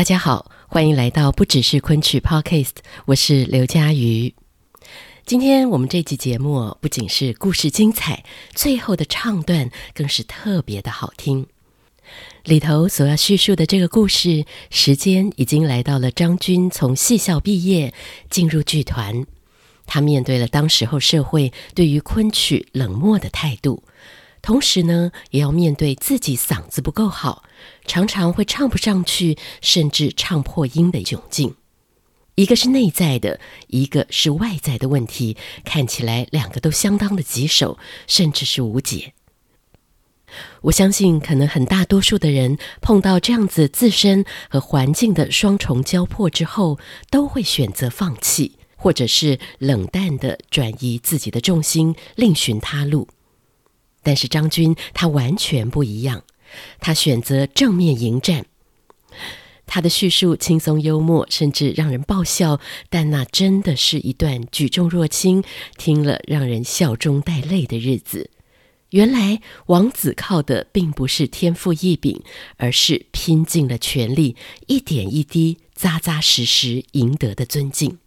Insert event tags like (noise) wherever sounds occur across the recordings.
大家好，欢迎来到不只是昆曲 Podcast，我是刘佳瑜。今天我们这集节目不仅是故事精彩，最后的唱段更是特别的好听。里头所要叙述的这个故事，时间已经来到了张军从戏校毕业，进入剧团，他面对了当时候社会对于昆曲冷漠的态度。同时呢，也要面对自己嗓子不够好，常常会唱不上去，甚至唱破音的窘境。一个是内在的，一个是外在的问题，看起来两个都相当的棘手，甚至是无解。我相信，可能很大多数的人碰到这样子自身和环境的双重交迫之后，都会选择放弃，或者是冷淡地转移自己的重心，另寻他路。但是张军他完全不一样，他选择正面迎战。他的叙述轻松幽默，甚至让人爆笑，但那真的是一段举重若轻、听了让人笑中带泪的日子。原来王子靠的并不是天赋异禀，而是拼尽了全力，一点一滴、扎扎实实赢得的尊敬。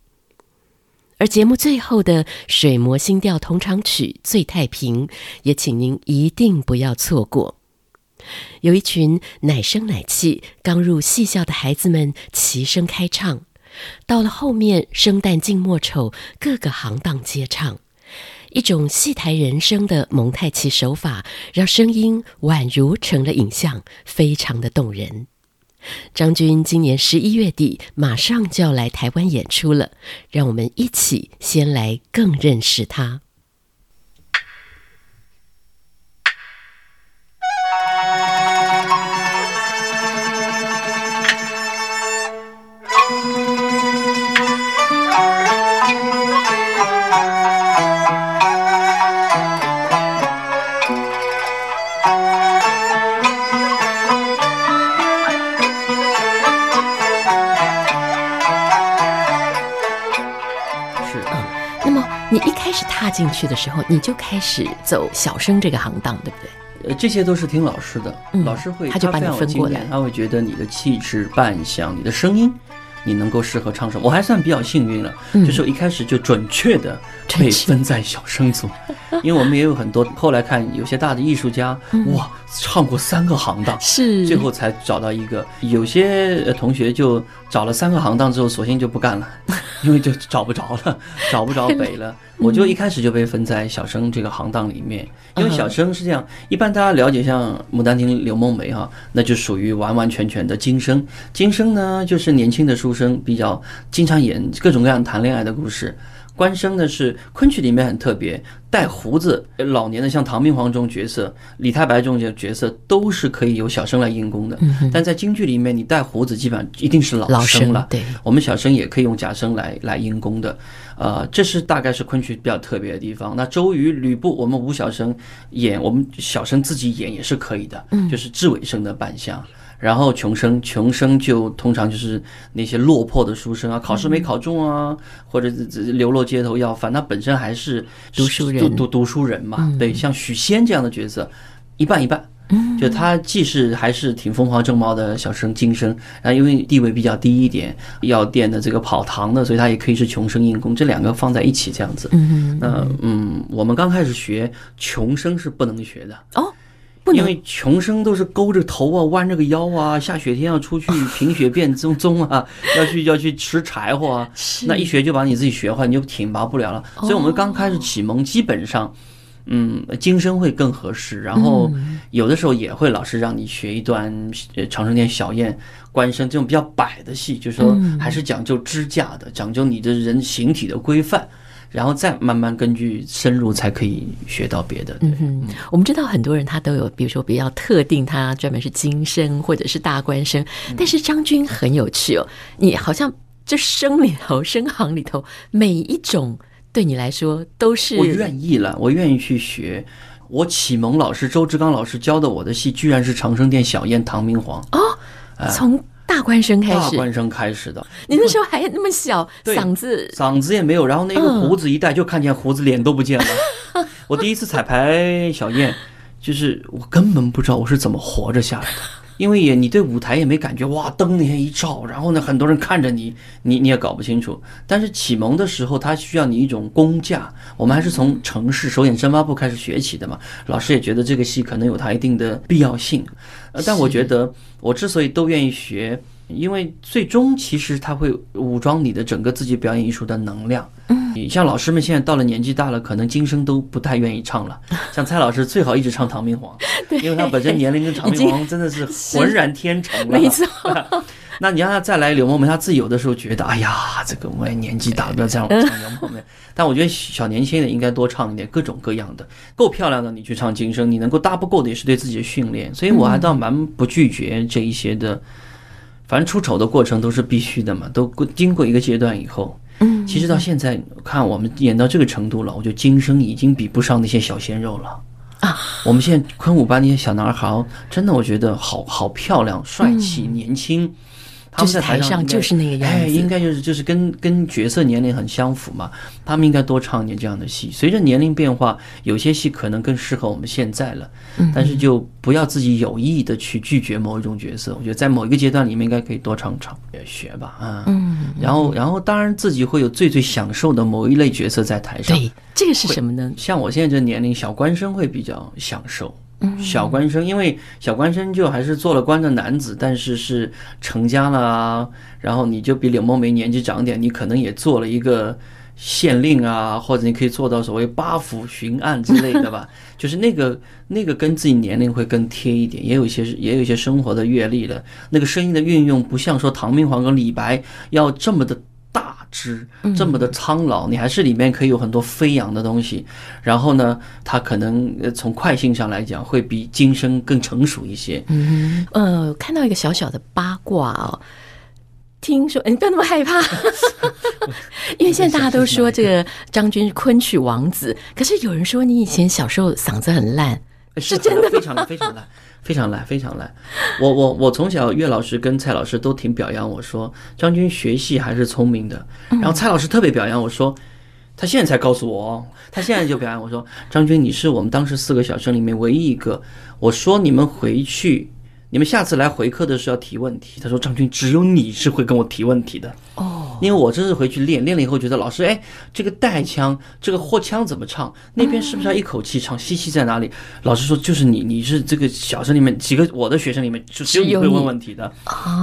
而节目最后的水磨新调同场曲《醉太平》，也请您一定不要错过。有一群奶声奶气刚入戏校的孩子们齐声开唱，到了后面生旦净末丑各个行当皆唱，一种戏台人声的蒙太奇手法，让声音宛如成了影像，非常的动人。张军今年十一月底马上就要来台湾演出了，让我们一起先来更认识他。踏进去的时候，你就开始走小生这个行当，对不对？呃，这些都是听老师的，嗯、老师会他就把你分过来，他会觉得你的气质、扮相、你的声音，你能够适合唱什么。我还算比较幸运了，嗯、就是我一开始就准确的被分在小生组，(laughs) 因为我们也有很多后来看有些大的艺术家，嗯、哇，唱过三个行当，是最后才找到一个。有些同学就找了三个行当之后，索性就不干了。(laughs) 因为就找不着了，(laughs) 找不着北了，我就一开始就被分在小生这个行当里面。因为小生是这样，一般大家了解像《牡丹亭》刘梦梅哈，那就属于完完全全的今生。今生呢，就是年轻的书生，比较经常演各种各样谈恋爱的故事。官生呢是昆曲里面很特别，带胡子老年的，像唐明皇这种角色，李太白这种角角色都是可以由小生来应功的。但在京剧里面，你带胡子基本上一定是老生了。对，我们小生也可以用假声来来应功的。呃，这是大概是昆曲比较特别的地方。那周瑜、吕布，我们武小生演，我们小生自己演也是可以的，嗯就是智尾生的扮相。然后穷生，穷生就通常就是那些落魄的书生啊，考试没考中啊，或者流落街头要饭，他本身还是读书人，读读读书人嘛。对，像许仙这样的角色，一半一半，就他既是还是挺风华正茂的小生京生，啊，因为地位比较低一点，药店的这个跑堂的，所以他也可以是穷生硬工，这两个放在一起这样子。嗯那嗯，我们刚开始学穷生是不能学的哦。因为穷生都是勾着头啊，(laughs) 弯着个腰啊，下雪天要出去 (laughs) 凭雪变棕棕啊，(laughs) 要去要去拾柴火啊，那一学就把你自己学坏，你就挺拔不了了。所以我们刚开始启蒙，基本上，嗯，京生会更合适。然后有的时候也会老师让你学一段《长生殿》小宴、官声这种比较摆的戏，就是说还是讲究支架的，讲究你的人形体的规范。然后再慢慢根据深入才可以学到别的。嗯哼，我们知道很多人他都有，比如说比较特定，他专门是金生或者是大官生，但是张军很有趣哦，你好像这生里头声行里头每一种对你来说都是我愿意了，我愿意去学。我启蒙老师周志刚老师教的我的戏，居然是长生殿小燕唐明皇哦，从大官生开始，大官生开始的。你那时候还那么小，嗓子嗓子也没有，然后那个胡子一戴，就看见胡子，脸都不见了。(laughs) 我第一次彩排小燕，就是我根本不知道我是怎么活着下来的。因为也你对舞台也没感觉，哇，灯那天一照，然后呢，很多人看着你，你你也搞不清楚。但是启蒙的时候，他需要你一种功架。我们还是从城市首演深发部开始学起的嘛。老师也觉得这个戏可能有它一定的必要性。呃，但我觉得我之所以都愿意学，因为最终其实它会武装你的整个自己表演艺术的能量。你像老师们现在到了年纪大了，可能今生都不太愿意唱了。像蔡老师最好一直唱唐明皇，(laughs) 因为他本身年龄跟唐明皇真的是浑然天成了。没错。(laughs) 那你让他再来柳梦梅，他自己有的时候觉得，哎呀，这个我也年纪大了，不要这样唱柳梦梅。但我觉得小年轻的应该多唱一点，各种各样的，够漂亮的你去唱今生，你能够搭不够的也是对自己的训练。所以我还倒蛮不拒绝这一些的，反正出丑的过程都是必须的嘛，都经过一个阶段以后。嗯，其实到现在看我们演到这个程度了，我觉得今生已经比不上那些小鲜肉了啊！我们现在昆舞班那些小男孩，真的我觉得好好漂亮、帅气、年轻。他们在台上就是那个样子，哎，应该就是就是跟跟角色年龄很相符嘛。他们应该多唱一点这样的戏。随着年龄变化，有些戏可能更适合我们现在了，但是就不要自己有意的去拒绝某一种角色。我觉得在某一个阶段里面，应该可以多唱唱，学吧啊。嗯，然后然后当然自己会有最最享受的某一类角色在台上。对，这个是什么呢？像我现在这年龄，小官生会比较享受。小官生，因为小官生就还是做了官的男子，但是是成家了啊。然后你就比柳梦梅年纪长点，你可能也做了一个县令啊，或者你可以做到所谓八府巡按之类的吧。(laughs) 就是那个那个跟自己年龄会更贴一点，也有一些也有一些生活的阅历了。那个声音的运用不像说唐明皇跟李白要这么的。之这么的苍老，你还是里面可以有很多飞扬的东西。然后呢，他可能从快性上来讲，会比今生更成熟一些。嗯，呃，看到一个小小的八卦哦，听说你不要那么害怕，(laughs) 因为现在大家都说这个张军是昆曲王子，可是有人说你以前小时候嗓子很烂，是真的，非常非常烂。非常烂，非常烂。我我我从小岳老师跟蔡老师都挺表扬我说，张军学戏还是聪明的。然后蔡老师特别表扬我说，他现在才告诉我哦，他现在就表扬我说，张军你是我们当时四个小生里面唯一一个，我说你们回去。你们下次来回课的时候要提问题。他说：“张军，只有你是会跟我提问题的哦，因为我这次回去练，练了以后觉得老师，哎，这个带腔，这个货腔怎么唱？那边是不是要一口气唱？吸气在哪里？老师说就是你，你是这个小生里面几个我的学生里面就只有你会问问题的。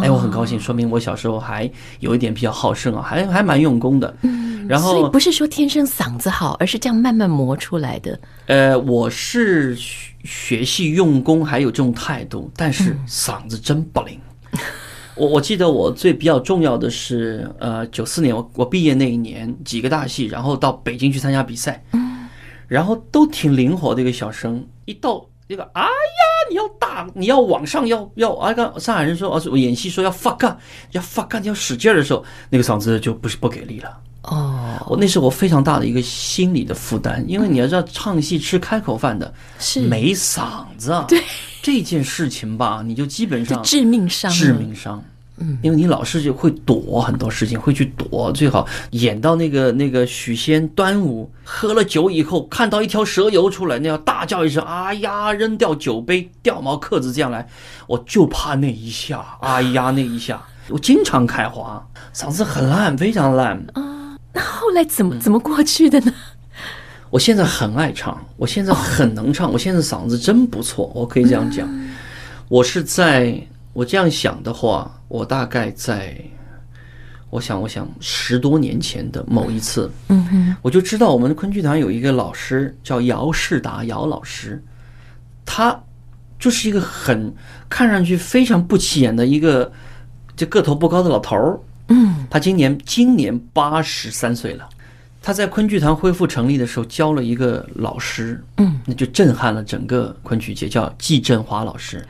哎，我很高兴，说明我小时候还有一点比较好胜啊，还还蛮用功的。嗯，然后所以不是说天生嗓子好，而是这样慢慢磨出来的。呃，我是。”学习用功还有这种态度，但是嗓子真不灵。我我记得我最比较重要的是，呃，九四年我我毕业那一年几个大戏，然后到北京去参加比赛，然后都挺灵活的一个小生，一到那个哎呀，你要大，你要往上，要要啊，刚上海人说，啊，我演戏说要发干，要发干，要使劲的时候，那个嗓子就不是不给力了。哦，我那是我非常大的一个心理的负担，因为你要知道，唱戏吃开口饭的是。没嗓子，对。这件事情吧，你就基本上致命伤，致命伤。嗯，因为你老是就会躲很多事情，会去躲。最好演到那个那个许仙端午喝了酒以后，看到一条蛇游出来，那要大叫一声，啊呀，扔掉酒杯，掉毛克子这样来，我就怕那一下，哎呀，那一下，我经常开花，嗓子很烂，非常烂。啊。那后来怎么怎么过去的呢？(laughs) 我现在很爱唱，我现在很能唱，我现在嗓子真不错，我可以这样讲。我是在我这样想的话，我大概在，我想我想十多年前的某一次，嗯哼，我就知道我们的昆剧团有一个老师叫姚世达姚老师，他就是一个很看上去非常不起眼的一个，就个头不高的老头儿。嗯，他今年今年八十三岁了，他在昆剧团恢复成立的时候教了一个老师，嗯，那就震撼了整个昆曲界，叫季振华老师。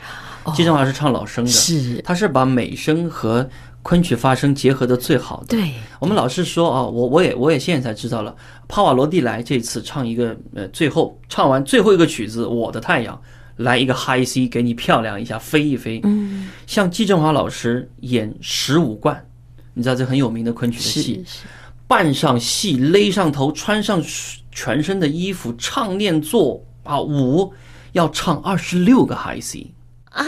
季振华是唱老生的，是，他是把美声和昆曲发声结合的最好的。对，我们老师说啊，我我也我也现在才知道了，帕瓦罗蒂来这次唱一个呃，最后唱完最后一个曲子《我的太阳》，来一个 high C 给你漂亮一下，飞一飞。嗯，像季振华老师演十五贯，你知道这很有名的昆曲的戏。扮上戏，勒上头，穿上全身的衣服，唱念做啊舞，要唱二十六个 high C 啊，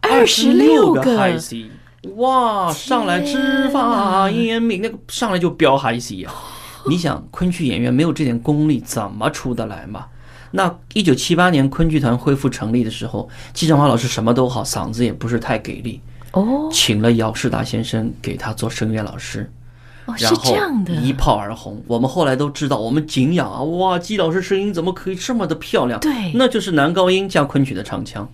二十六个 high C，哇，上来知法严明，那个上来就飙 high C 啊！你想，昆曲演员没有这点功力，怎么出得来嘛？那一九七八年昆剧团恢复成立的时候，季振华老师什么都好，嗓子也不是太给力哦，请了姚世达先生给他做声乐老师。然后一炮而红，我们后来都知道，我们敬仰啊，哇，季老师声音怎么可以这么的漂亮？对，那就是男高音加昆曲的唱腔，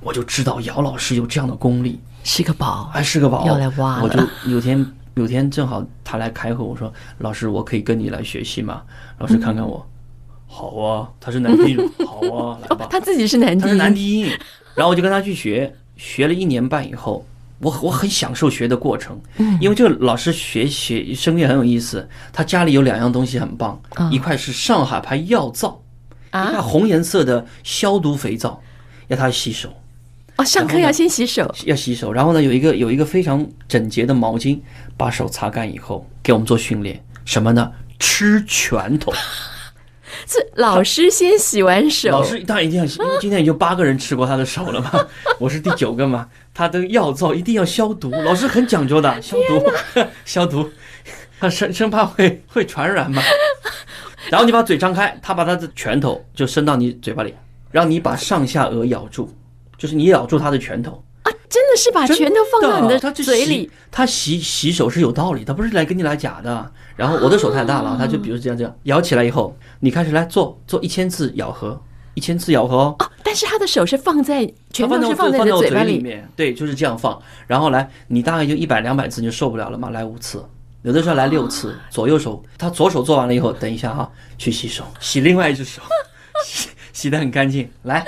我就知道姚老师有这样的功力，是个宝，还是个宝，要来挖。我就有天有天正好他来开会，我说老师，我可以跟你来学习吗？老师看看我，好啊，他是男低音，好啊，来吧，他自己是男低，他是男低音，然后我就跟他去学，学了一年半以后。我我很享受学的过程，因为这个老师学学声乐很有意思。他家里有两样东西很棒，一块是上海牌药皂，一块红颜色的消毒肥皂，要他洗手。哦，上课要先洗手，要洗手。然后呢，有一个有一个非常整洁的毛巾，把手擦干以后，给我们做训练。什么呢？吃拳头。(laughs) 是老师先洗完手，老师当然一定要，因为今天已经八个人吃过他的手了嘛，(laughs) 我是第九个嘛。他的药皂一定要消毒，老师很讲究的，(laughs) 消毒消毒，他生生怕会会传染嘛。然后你把嘴张开，他把他的拳头就伸到你嘴巴里，让你把上下颚咬住，就是你咬住他的拳头。啊，真的是把拳头放到你的嘴里。他洗洗手是有道理，他不是来跟你来假的。然后我的手太大了，他就比如这样这样咬起来以后，你开始来做做一千次咬合，一千次咬合哦。但是他的手是放在拳头是放在你的嘴巴里面，对，就是这样放。然后来，你大概就一百两百次你就受不了了嘛，来五次，有的时候来六次。左右手，他左手做完了以后，等一下哈，去洗手，洗另外一只手，(laughs) 洗洗的很干净，来。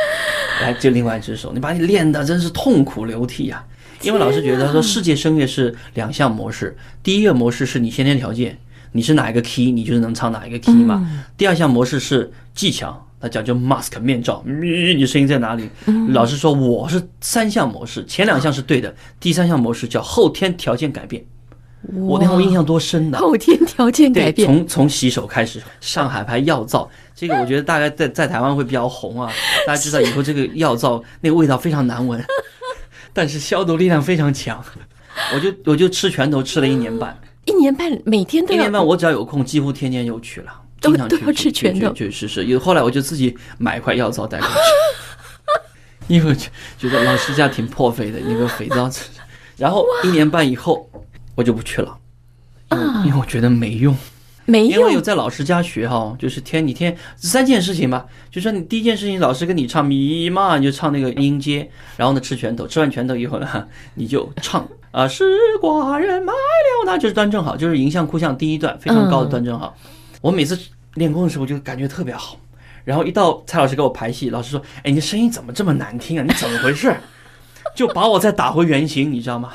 来，就另外一只手，你把你练的真是痛苦流涕呀！因为老师觉得说，世界声乐是两项模式，第一个模式是你先天条件，你是哪一个 key，你就是能唱哪一个 key 嘛。第二项模式是技巧，他讲究 mask 面罩，你你声音在哪里？老师说我是三项模式，前两项是对的，第三项模式叫后天条件改变。我那天我印象多深的，后天条件改变，从从洗手开始，上海牌药皂。这个我觉得大概在在台湾会比较红啊，(laughs) 大家知道以后这个药皂那个味道非常难闻，(laughs) 但是消毒力量非常强。我就我就吃拳头吃了一年半，一年半每天都一年半，我只要有空几乎天天就去了，经常去都要吃拳头，确实是。有后来我就自己买一块药皂带过去，(laughs) 因为觉得老师家挺破费的，那个肥皂。然后一年半以后我就不去了，因为因为我觉得没用。没用，因为有在老师家学哈，就是天你天三件事情吧，就说你第一件事情，老师跟你唱咪嘛，你就唱那个音阶，然后呢吃拳头，吃完拳头以后呢，你就唱啊，是寡人买了，那就是端正好，就是迎相哭相第一段非常高的端正好。我每次练功的时候就感觉特别好，然后一到蔡老师给我排戏，老师说，哎，你的声音怎么这么难听啊？你怎么回事？(laughs) 就把我再打回原形，你知道吗？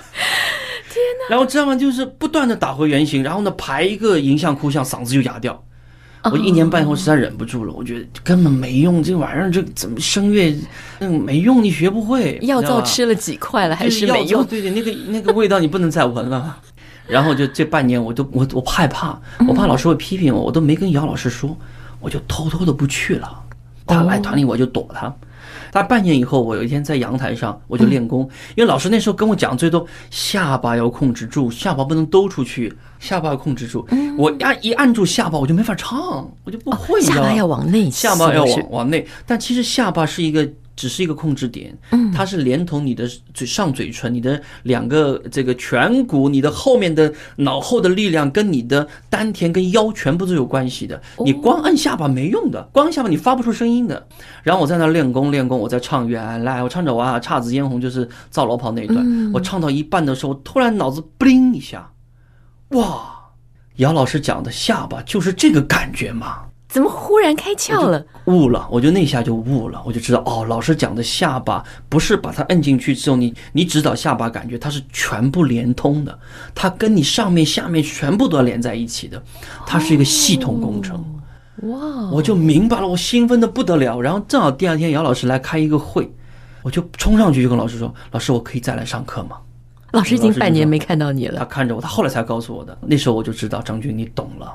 然后这样就是不断的打回原形，然后呢排一个迎向哭相，嗓子就哑掉。我一年半以后实在忍不住了，我觉得根本没用，这玩意儿这怎么声乐那个没用，你学不会。药皂吃了几块了还是没用？对对，那个那个味道你不能再闻了。然后就这半年我都我我害怕，我怕老师会批评我，我都没跟姚老师说，我就偷偷的不去了。他来团里我就躲他。大概半年以后，我有一天在阳台上，我就练功，因为老师那时候跟我讲最多下巴要控制住，下巴不能兜出去，下巴要控制住。我按一按住下巴，我就没法唱，我就不会。下巴要往内，下巴要往往内，但其实下巴是一个。只是一个控制点，它是连同你的嘴上嘴唇、你的两个这个颧骨、你的后面的脑后的力量，跟你的丹田跟腰全部都有关系的。你光按下巴没用的，光按下巴你发不出声音的。然后我在那练功练功，我在唱原来我唱着哇姹紫嫣红就是赵老跑那一段，我唱到一半的时候，突然脑子不灵一下，哇！姚老师讲的下巴就是这个感觉嘛？怎么忽然开窍了？悟了，我就那下就悟了，我就知道哦，老师讲的下巴不是把它摁进去之后，你你指导下巴感觉它是全部连通的，它跟你上面下面全部都要连在一起的，它是一个系统工程。哇！我就明白了，我兴奋的不得了。然后正好第二天姚老师来开一个会，我就冲上去就跟老师说：“老师，我可以再来上课吗？”老师已经半年没看到你了。他看着我，他后来才告诉我的。那时候我就知道张军你懂了。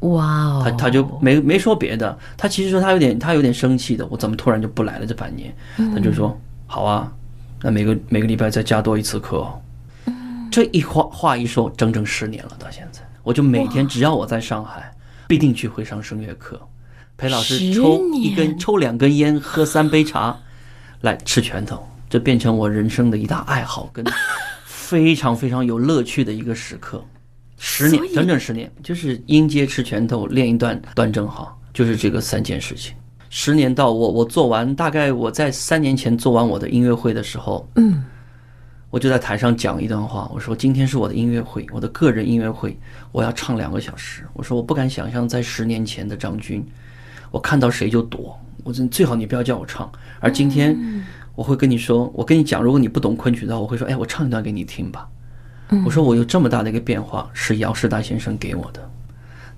哇哦！他他就没没说别的，他其实说他有点他有点生气的，我怎么突然就不来了这半年？他就说好啊，那每个每个礼拜再加多一次课。这一话话一说，整整十年了，到现在我就每天只要我在上海，必定去会上声乐课，陪老师抽一根抽两根烟，喝三杯茶，来吃拳头，这变成我人生的一大爱好，跟 (laughs) 非常非常有乐趣的一个时刻。十年，整整十年，就是音阶吃拳头，练一段段正好，就是这个三件事情。十年到我我做完，大概我在三年前做完我的音乐会的时候，嗯，我就在台上讲一段话，我说今天是我的音乐会，我的个人音乐会，我要唱两个小时。我说我不敢想象在十年前的张军，我看到谁就躲，我真最好你不要叫我唱。而今天我会跟你说，我跟你讲，如果你不懂昆曲的话，我会说，哎，我唱一段给你听吧。我说我有这么大的一个变化，是姚世大先生给我的，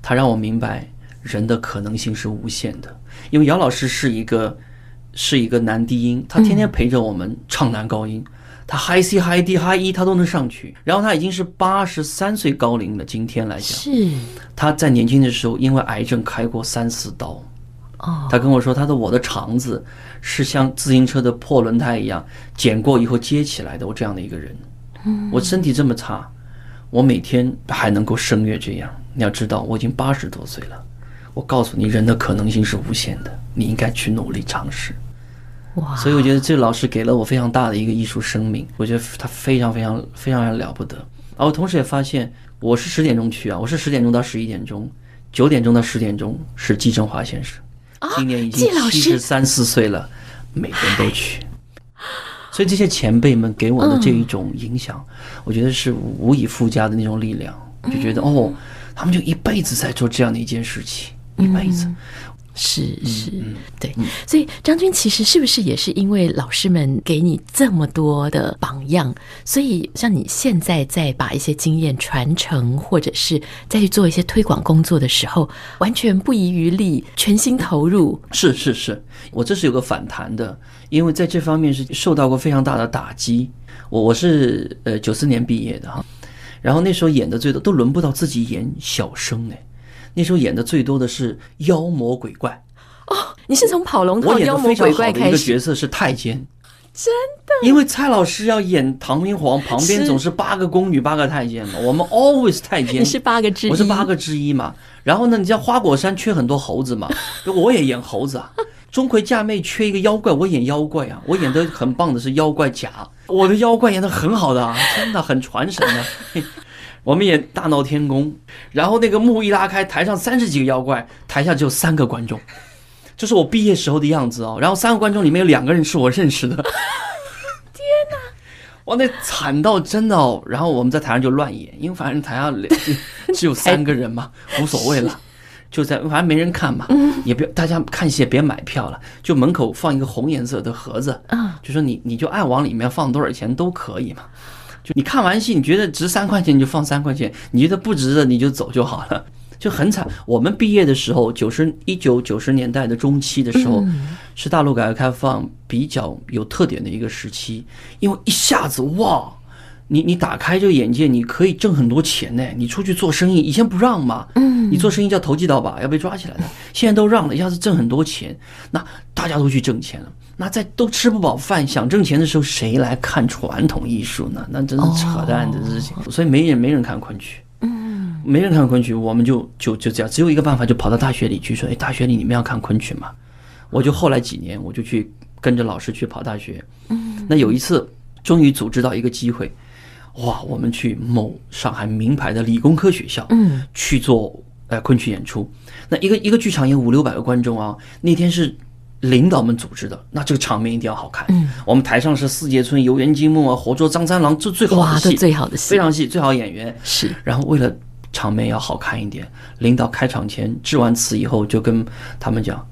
他让我明白人的可能性是无限的。因为姚老师是一个是一个男低音，他天天陪着我们唱男高音，他 high C high D high E 他都能上去。然后他已经是八十三岁高龄了，今天来讲，是他在年轻的时候因为癌症开过三四刀。哦，他跟我说，他的我的肠子是像自行车的破轮胎一样剪过以后接起来的，我这样的一个人。我身体这么差，我每天还能够声乐这样。你要知道，我已经八十多岁了。我告诉你，人的可能性是无限的，你应该去努力尝试。哇！所以我觉得这个老师给了我非常大的一个艺术生命。我觉得他非常非常非常了不得。而我同时也发现，我是十点钟去啊，我是十点钟到十一点钟，九点钟到十点钟是季振华先生。今年已经七十三四岁了，每天都去。所以这些前辈们给我的这一种影响，我觉得是无以复加的那种力量。就觉得哦，他们就一辈子在做这样的一件事情，一辈子。是是，对。所以张军其实是不是也是因为老师们给你这么多的榜样，所以像你现在在把一些经验传承，或者是再去做一些推广工作的时候，完全不遗余力，全心投入。是是是，我这是有个反弹的，因为在这方面是受到过非常大的打击。我我是呃九四年毕业的哈，然后那时候演的最多都轮不到自己演小生哎。那时候演的最多的是妖魔鬼怪哦，你是从跑龙套妖魔鬼怪开始？我演的非常好的一个角色是太监，真的。因为蔡老师要演唐明皇，旁边总是八个宫女、八个太监嘛。我们 always 太监，你是八个之一，我是八个之一嘛。然后呢，你知道花果山缺很多猴子嘛，(laughs) 我也演猴子啊。钟馗嫁妹缺一个妖怪，我演妖怪啊。我演的很棒的是妖怪甲，我的妖怪演的很好的啊，真的很传神的。我们也大闹天宫，然后那个幕一拉开，台上三十几个妖怪，台下只有三个观众，(laughs) 这是我毕业时候的样子哦。然后三个观众里面有两个人是我认识的，(laughs) 天哪！哇，那惨到真的哦。然后我们在台上就乱演，因为反正台下 (laughs) 只有三个人嘛，无所谓了，就在反正没人看嘛，也别大家看戏也别买票了，就门口放一个红颜色的盒子，就说你你就爱往里面放多少钱都可以嘛。就你看完戏，你觉得值三块钱你就放三块钱，你觉得不值的你就走就好了，(laughs) 就很惨。我们毕业的时候，九十一九九十年代的中期的时候，是大陆改革开放比较有特点的一个时期，因为一下子哇，你你打开这个眼界，你可以挣很多钱呢。你出去做生意，以前不让嘛，你做生意叫投机倒把，要被抓起来的，现在都让了，一下子挣很多钱，那大家都去挣钱了。那在都吃不饱饭，想挣钱的时候，谁来看传统艺术呢？那真是扯淡的事情。所以没人没人看昆曲，嗯，没人看昆曲，我们就就就这样，只有一个办法，就跑到大学里去说：“哎，大学里你们要看昆曲吗？”我就后来几年，我就去跟着老师去跑大学。嗯，那有一次，终于组织到一个机会，哇，我们去某上海名牌的理工科学校，嗯，去做呃昆曲演出。那一个一个剧场有五六百个观众啊，那天是。领导们组织的，那这个场面一定要好看。嗯，我们台上是四杰村、游园惊梦啊，活捉张三郎，这最好的戏，最好的戏，非常戏，最好演员是。然后为了场面要好看一点。领导开场前致完词以后，就跟他们讲，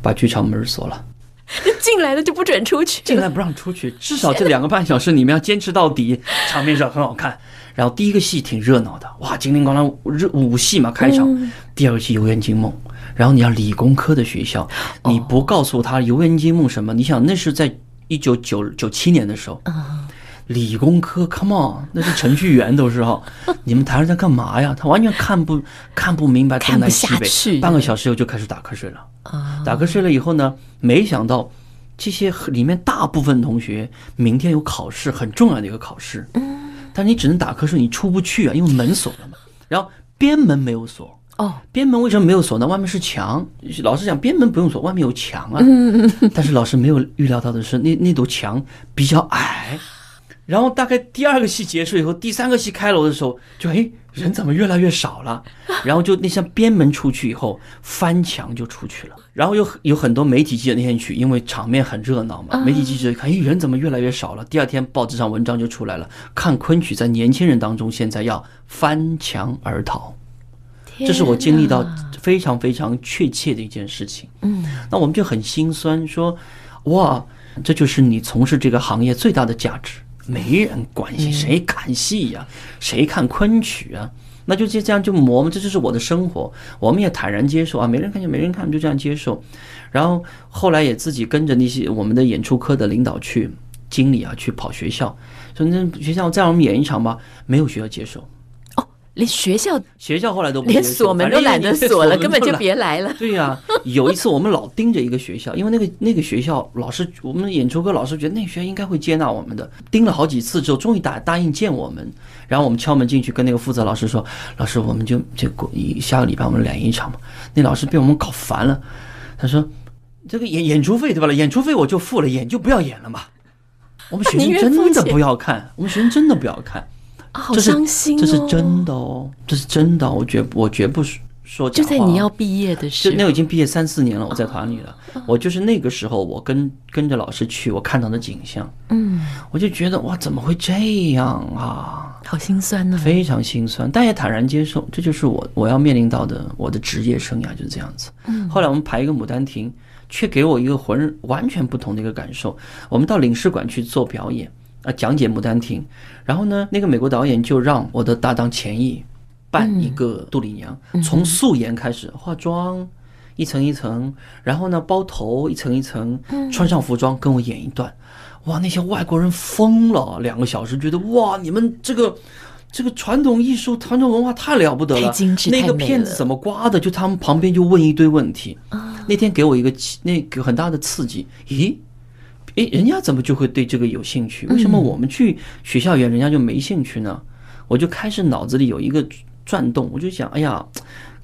把剧场门锁了，(laughs) 进来了就不准出去，进来不让出去，至少这两个半小时你们要坚持到底，场面上很好看。然后第一个戏挺热闹的，哇，金铃咣啷热舞戏嘛开场。嗯、第二个戏《游园惊梦》，然后你要理工科的学校，你不告诉他《游园惊梦》什么，你想那是在一九九九七年的时候，嗯、理工科，come on，那是程序员都是哈，(laughs) 你们台上在干嘛呀？他完全看不看不明白东南西北，半个小时以后就开始打瞌睡了。嗯、打瞌睡了以后呢，没想到这些里面大部分同学明天有考试，很重要的一个考试。嗯但你只能打瞌睡，你出不去啊，因为门锁了嘛。然后边门没有锁哦，边门为什么没有锁呢？外面是墙。老师讲边门不用锁，外面有墙啊。(laughs) 但是老师没有预料到的是，那那堵墙比较矮。然后大概第二个戏结束以后，第三个戏开锣的时候，就哎，人怎么越来越少了？(laughs) 然后就那扇边门出去以后，翻墙就出去了。然后有有很多媒体记者那天去，因为场面很热闹嘛，媒体记者一看，哎，人怎么越来越少了？第二天报纸上文章就出来了，看昆曲在年轻人当中现在要翻墙而逃，这是我经历到非常非常确切的一件事情。嗯，那我们就很心酸，说哇，这就是你从事这个行业最大的价值。没人关心谁看戏呀，谁看昆曲啊？那就这这样就磨嘛，这就是我的生活，我们也坦然接受啊。没人看就没人看，就这样接受。然后后来也自己跟着那些我们的演出科的领导去经理啊去跑学校，说那学校再让我们演一场吧，没有学校接受。连学校学校后来都连锁门都懒得锁了，根本就别来了。对呀、啊，有一次我们老盯着一个学校，因为那个那个学校老师，我们演出科老师觉得那个学校应该会接纳我们的，盯了好几次之后，终于答答应见我们。然后我们敲门进去，跟那个负责老师说：“老师，我们就就过下个礼拜我们演一场嘛。”那老师被我们搞烦了，他说：“这个演演出费对吧？演出费我就付了，演就不要演了嘛。我们学生 (laughs) 真的不要看，我们学生真的不要看。”好伤心哦！这是真的哦，这是真的，我绝我绝不说假话。就在你要毕业的时候，就那已经毕业三四年了，我在团里了。我就是那个时候，我跟跟着老师去，我看到的景象，嗯，我就觉得哇，怎么会这样啊？好心酸呢，非常心酸，但也坦然接受，这就是我我要面临到的我的职业生涯就是这样子。嗯，后来我们排一个《牡丹亭》，却给我一个浑完全不同的一个感受。我们到领事馆去做表演。啊，讲解《牡丹亭》，然后呢，那个美国导演就让我的搭档钱毅扮一个杜丽娘，从素颜开始化妆，一层一层，然后呢包头一层一层，穿上服装跟我演一段。哇，那些外国人疯了，两个小时觉得哇，你们这个这个传统艺术、传统文化太了不得了，那个片子怎么刮的？就他们旁边就问一堆问题。那天给我一个那个很大的刺激，咦？诶，人家怎么就会对这个有兴趣？为什么我们去学校园，人家就没兴趣呢？我就开始脑子里有一个转动，我就想，哎呀，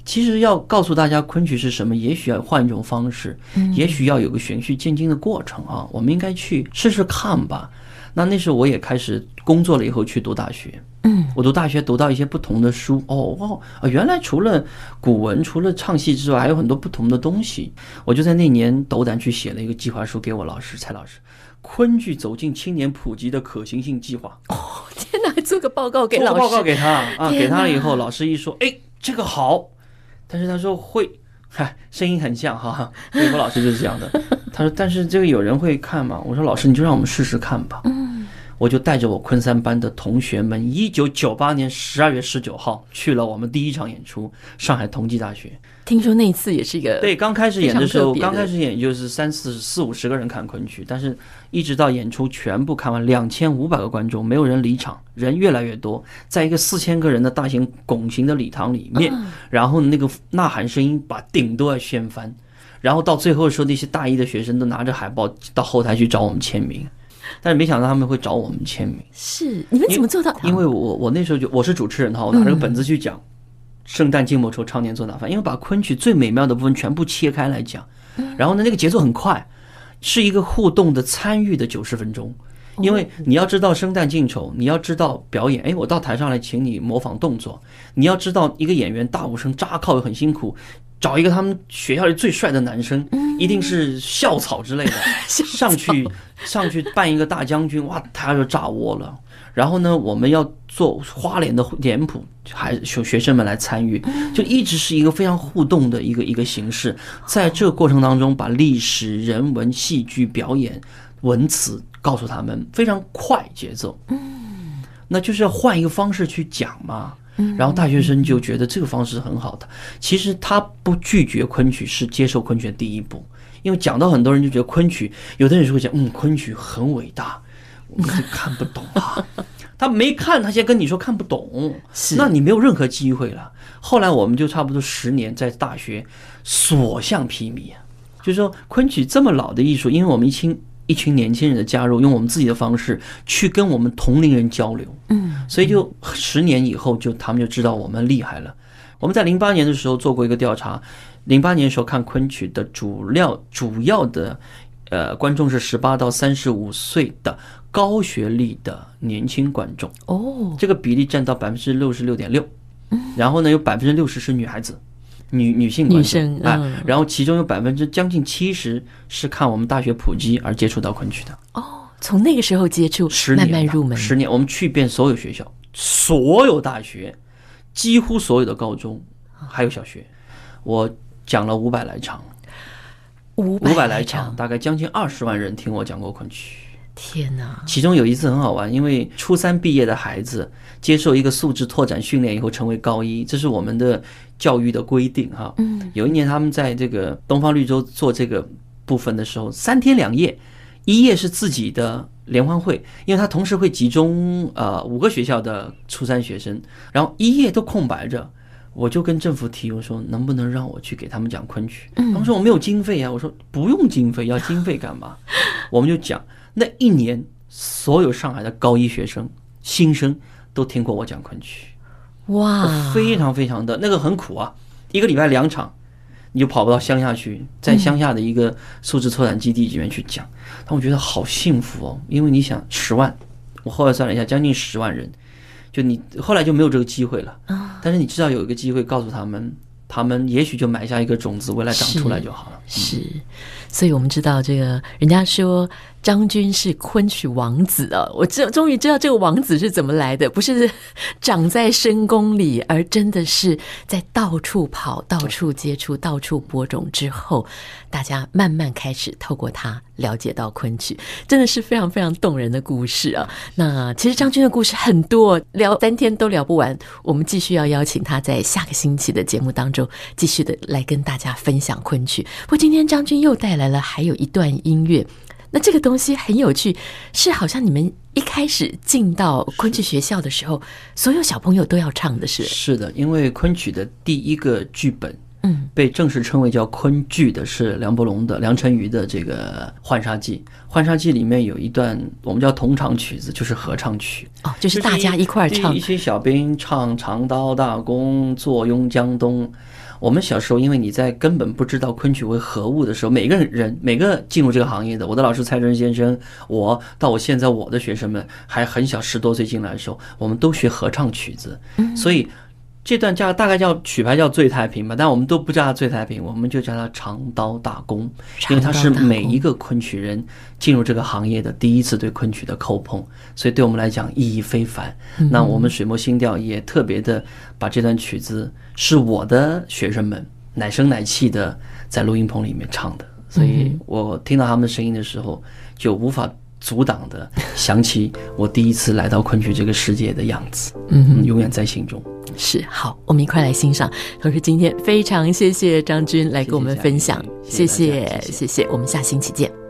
其实要告诉大家昆曲是什么，也许要换一种方式，也许要有个循序渐进的过程啊。我们应该去试试看吧。那那时候我也开始工作了，以后去读大学。嗯，我读大学读到一些不同的书，哦哦，啊，原来除了古文，除了唱戏之外，还有很多不同的东西。我就在那年斗胆去写了一个计划书给我老师蔡老师，《昆剧走进青年普及的可行性计划》。哦，天哪，还做个报告给老师，报告给他啊，给他了以后，老师一说，哎，这个好，但是他说会，嗨，声音很像哈，美国老师就是这样的。他说，但是这个有人会看吗？我说，老师你就让我们试试看吧。嗯。我就带着我昆山班的同学们，一九九八年十二月十九号去了我们第一场演出——上海同济大学。听说那一次也是一个对，刚开始演的时候，刚开始演就是三四四五十个人看昆曲，但是一直到演出全部看完，两千五百个观众，没有人离场，人越来越多，在一个四千个人的大型拱形的礼堂里面，(laughs) 然后那个呐喊声音把顶都要掀翻，然后到最后说，那些大一的学生都拿着海报到后台去找我们签名。但是没想到他们会找我们签名，是你们怎么做到的？因为我我那时候就我是主持人哈，我拿着个本子去讲，圣诞静默愁常年做哪饭，因为把昆曲最美妙的部分全部切开来讲，然后呢那个节奏很快，是一个互动的参与的九十分钟，因为你要知道圣诞净丑，你要知道表演，哎，我到台上来请你模仿动作，你要知道一个演员大武生扎靠很辛苦。找一个他们学校里最帅的男生，一定是校草之类的，(laughs) 上去上去扮一个大将军，哇，他就炸窝了。然后呢，我们要做花脸的脸谱，还学学生们来参与，就一直是一个非常互动的一个一个形式。在这个过程当中，把历史、人文、戏剧、表演、文词告诉他们，非常快节奏。嗯，那就是要换一个方式去讲嘛。然后大学生就觉得这个方式很好的。其实他不拒绝昆曲，是接受昆曲的第一步。因为讲到很多人就觉得昆曲，有的人是会讲，嗯，昆曲很伟大。我们就看不懂啊，(laughs) 他没看，他先跟你说看不懂，那你没有任何机会了。后来我们就差不多十年在大学所向披靡啊，就是说昆曲这么老的艺术，因为我们一群一群年轻人的加入，用我们自己的方式去跟我们同龄人交流，嗯，所以就十年以后就他们就知道我们厉害了。我们在零八年的时候做过一个调查，零八年的时候看昆曲的主料主要的呃观众是十八到三十五岁的。高学历的年轻观众。哦，这个比例占到百分之六十六点六，然后呢，有百分之六十是女孩子，女女性观众。啊，然后其中有百分之将近七十是看我们大学普及而接触到昆曲的。哦，从那个时候接触，十年慢慢入门，十年，我们去遍所有学校，所有大学，几乎所有的高中还有小学，我讲了五百来场，五五百来场，大概将近二十万人听我讲过昆曲。天哪！其中有一次很好玩，因为初三毕业的孩子接受一个素质拓展训练以后成为高一，这是我们的教育的规定哈。嗯，有一年他们在这个东方绿洲做这个部分的时候，三天两夜，一页是自己的联欢会，因为他同时会集中呃五个学校的初三学生，然后一页都空白着，我就跟政府提我说能不能让我去给他们讲昆曲？他们说我没有经费啊，我说不用经费，要经费干嘛？(laughs) 我们就讲。那一年，所有上海的高一学生、新生都听过我讲昆曲，哇，非常非常的那个很苦啊，一个礼拜两场，你就跑不到乡下去，在乡下的一个数字拓展基地里面去讲，但我觉得好幸福哦，因为你想十万，我后来算了一下，将近十万人，就你后来就没有这个机会了，但是你知道有一个机会告诉他们。他们也许就埋下一个种子，未来长出来就好了。是，是，所以我们知道这个，人家说张军是昆曲王子啊，我知终于知道这个王子是怎么来的，不是 (laughs) 长在深宫里，而真的是在到处跑、到处接触、到处播种之后，大家慢慢开始透过他了解到昆曲，真的是非常非常动人的故事啊。那其实张军的故事很多，聊三天都聊不完，我们继续要邀请他在下个星期的节目当中。继续的来跟大家分享昆曲。不过今天张军又带来了还有一段音乐，那这个东西很有趣，是好像你们一开始进到昆曲学校的时候，所有小朋友都要唱的是？是的，因为昆曲的第一个剧本。嗯，被正式称为叫昆剧的是梁伯龙的梁辰瑜的这个《浣纱记》。《浣纱记》里面有一段我们叫同场曲子，就是合唱曲哦，就是大家一块儿唱。一些小兵唱长刀大弓，坐拥江东。我们小时候，因为你在根本不知道昆曲为何物的时候，每个人每个进入这个行业的，我的老师蔡振先生，我到我现在我的学生们还很小，十多岁进来的时候，我们都学合唱曲子，所以。这段叫大概叫曲牌叫《醉太平》吧，但我们都不叫它《醉太平》，我们就叫它《长刀大功》，因为它是每一个昆曲人进入这个行业的第一次对昆曲的叩碰，所以对我们来讲意义非凡。那我们水墨新调也特别的把这段曲子是我的学生们奶声奶气的在录音棚里面唱的，所以我听到他们的声音的时候就无法阻挡的想起我第一次来到昆曲这个世界的样子，嗯，永远在心中。是好，我们一块来欣赏。同时，今天非常谢谢张军来跟我们分享，谢谢，谢谢，谢谢，我们下星期见。